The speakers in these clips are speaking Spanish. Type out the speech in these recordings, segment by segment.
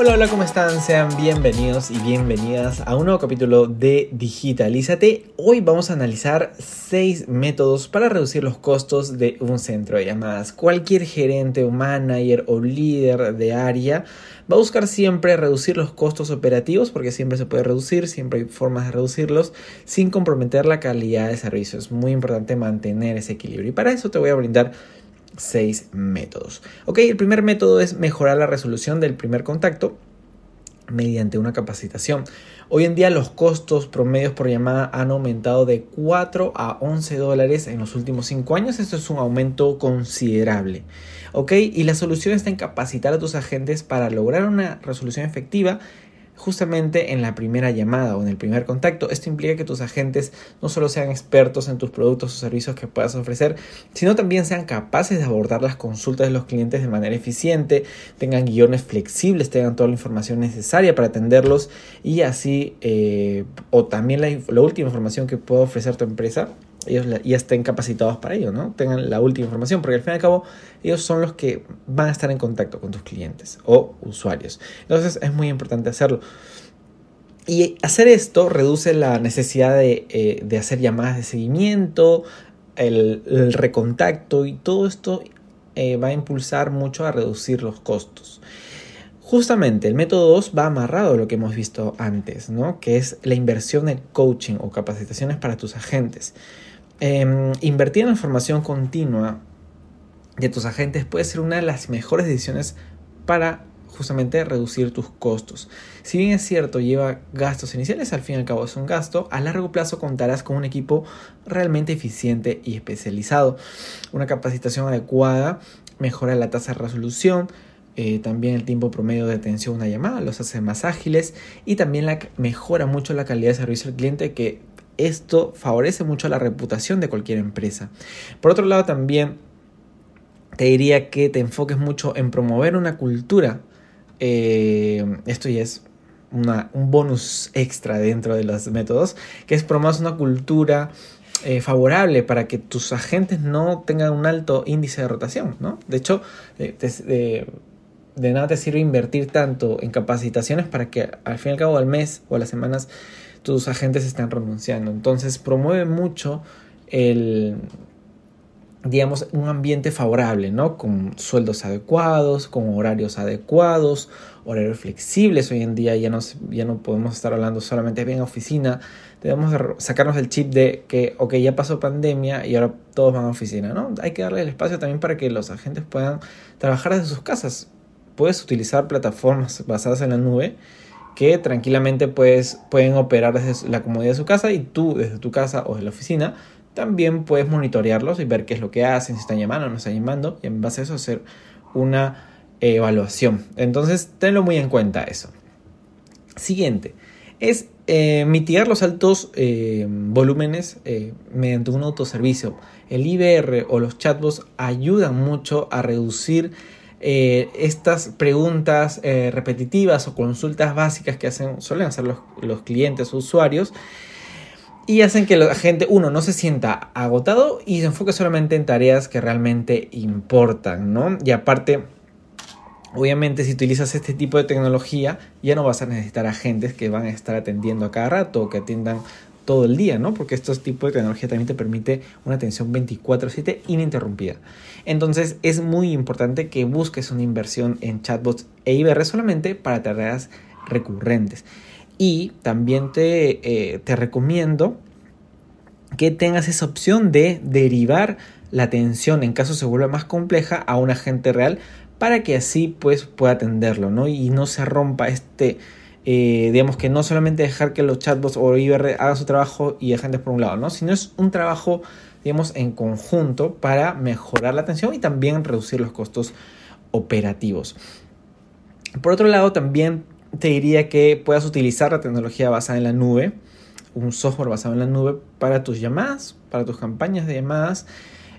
Hola, hola, ¿cómo están? Sean bienvenidos y bienvenidas a un nuevo capítulo de Digitalízate. Hoy vamos a analizar seis métodos para reducir los costos de un centro de llamadas. Cualquier gerente o manager o líder de área va a buscar siempre reducir los costos operativos porque siempre se puede reducir, siempre hay formas de reducirlos sin comprometer la calidad de servicio. Es muy importante mantener ese equilibrio y para eso te voy a brindar seis métodos. El primer método es mejorar la resolución del primer contacto mediante una capacitación. Hoy en día los costos promedios por llamada han aumentado de 4 a 11 dólares en los últimos 5 años. Esto es un aumento considerable. Y la solución está en capacitar a tus agentes para lograr una resolución efectiva justamente en la primera llamada o en el primer contacto. Esto implica que tus agentes no solo sean expertos en tus productos o servicios que puedas ofrecer, sino también sean capaces de abordar las consultas de los clientes de manera eficiente, tengan guiones flexibles, tengan toda la información necesaria para atenderlos y así, eh, o también la, la última información que pueda ofrecer tu empresa ellos ya estén capacitados para ello, ¿no? Tengan la última información, porque al fin y al cabo ellos son los que van a estar en contacto con tus clientes o usuarios. Entonces es muy importante hacerlo. Y hacer esto reduce la necesidad de, eh, hacer llamadas de seguimiento, el, recontacto y todo esto eh, va a impulsar mucho a reducir los costos. Justamente el método 2 va amarrado a lo que hemos visto antes, ¿no? que es la inversión en coaching o capacitaciones para tus agentes. Em, invertir en la formación continua de tus agentes puede ser una de las mejores decisiones para justamente reducir tus costos. Si bien es cierto, lleva gastos iniciales, al fin y al cabo es un gasto, a largo plazo contarás con un equipo realmente eficiente y especializado. Una capacitación adecuada mejora la tasa de resolución, eh, también el tiempo promedio de atención a una llamada, los hace más ágiles y también mejora mucho la calidad de servicio al cliente que esto favorece mucho la reputación de cualquier empresa. Por otro lado, también te diría que te enfoques mucho en promover una cultura. Eh, esto ya es un bonus extra dentro de los métodos, que es promover una cultura eh, favorable para que tus agentes no tengan un alto índice de rotación. ¿no? De hecho, de, de nada te sirve invertir tanto en capacitaciones para que al fin y al cabo al mes o a las semanas tus agentes están renunciando. Entonces promueve mucho el, digamos, un ambiente favorable, ¿no? Con sueldos adecuados, con horarios adecuados, horarios flexibles. Hoy en día ya no, ya no podemos estar hablando solamente de en oficina. Debemos sacarnos el chip de que, ok, ya pasó pandemia y ahora todos van a oficina, ¿no? Hay que darle el espacio también para que los agentes puedan trabajar desde sus casas. Puedes utilizar plataformas basadas en la nube que tranquilamente puedes, pueden operar desde la comodidad de su casa y tú desde tu casa o de la oficina también puedes monitorearlos y ver qué es lo que hacen, si están llamando o no están llamando y en base a eso hacer una evaluación. Entonces tenlo muy en cuenta eso. Siguiente es eh, mitigar los altos eh, volúmenes eh, mediante un autoservicio. El IBR o los chatbots ayudan mucho a reducir eh, estas preguntas eh, repetitivas o consultas básicas que hacen, suelen hacer los, clientes o usuarios y hacen que la gente, uno, no se sienta agotado y se enfoque solamente en tareas que realmente importan, ¿no? Y aparte, obviamente, si utilizas este tipo de tecnología, ya no vas a necesitar agentes que van a estar atendiendo a cada rato o que atiendan todo el día, ¿no? Porque este tipo de tecnología también te permite una atención 24/7 ininterrumpida. Entonces es muy importante que busques una inversión en chatbots e IBR solamente para tareas recurrentes. Y también te, eh, te recomiendo que tengas esa opción de derivar la atención en caso se vuelva más compleja a un agente real para que así pues pueda atenderlo, ¿no? Y no se rompa este eh, digamos que no solamente dejar que los chatbots o IBR hagan su trabajo y agentes por un lado, ¿no? Sino es un trabajo, digamos, en conjunto para mejorar la atención y también reducir los costos operativos. Por otro lado, también te diría que puedas utilizar la tecnología basada en la nube, un software basado en la nube para tus llamadas, para tus campañas de llamadas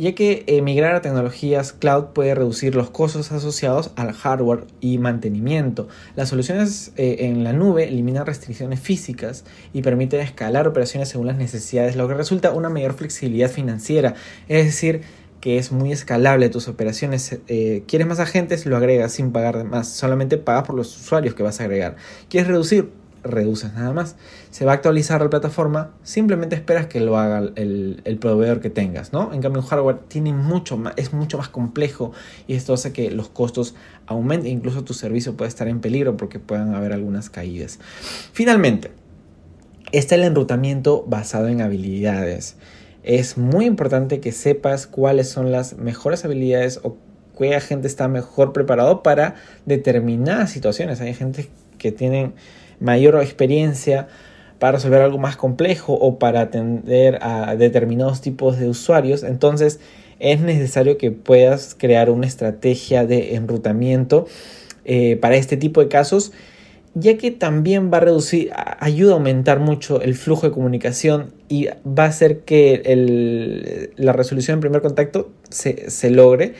ya que eh, migrar a tecnologías cloud puede reducir los costos asociados al hardware y mantenimiento. Las soluciones eh, en la nube eliminan restricciones físicas y permiten escalar operaciones según las necesidades, lo que resulta una mayor flexibilidad financiera, es decir, que es muy escalable tus operaciones. Eh, ¿Quieres más agentes? Lo agregas sin pagar más. Solamente pagas por los usuarios que vas a agregar. ¿Quieres reducir? Reduces nada más. Se va a actualizar la plataforma, simplemente esperas que lo haga el, proveedor que tengas, ¿no? En cambio, un hardware tiene mucho más, es mucho más complejo y esto hace que los costos aumenten, incluso tu servicio puede estar en peligro porque puedan haber algunas caídas. Finalmente, está el enrutamiento basado en habilidades. Es muy importante que sepas cuáles son las mejores habilidades o qué agente está mejor preparado para determinadas situaciones. Hay gente que tienen mayor experiencia para resolver algo más complejo o para atender a determinados tipos de usuarios, entonces es necesario que puedas crear una estrategia de enrutamiento eh, para este tipo de casos, ya que también va a reducir, ayuda a aumentar mucho el flujo de comunicación y va a hacer que la resolución en primer contacto se, se logre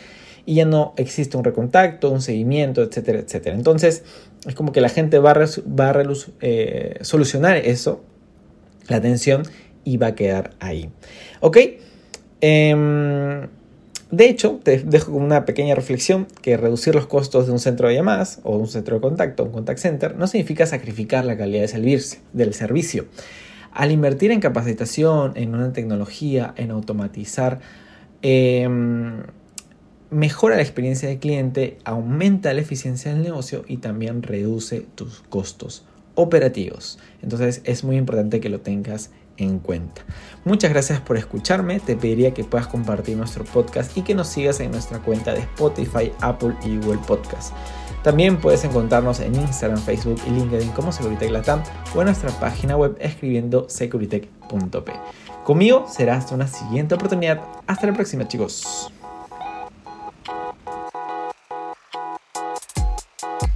y ya no existe un recontacto, un seguimiento, etcétera, etcétera. Entonces, es como que la gente va a, eh, solucionar eso, la tensión, y va a quedar ahí. ¿Ok? Em, de hecho, te dejo con una pequeña reflexión que reducir los costos de un centro de llamadas o un centro de contacto, un contact center, no significa sacrificar la calidad del servicio. Al invertir en capacitación, en una tecnología, en automatizar, em, mejora la experiencia del cliente, aumenta la eficiencia del negocio y también reduce tus costos operativos. Entonces es muy importante que lo tengas en cuenta. Muchas gracias por escucharme. Te pediría que puedas compartir nuestro podcast y que nos sigas en nuestra cuenta de Spotify, Apple y Google Podcast. También puedes encontrarnos en Instagram, Facebook y LinkedIn como Securitech Latam o en nuestra página web escribiendo securitech.p. Conmigo será hasta una siguiente oportunidad. Hasta la próxima chicos.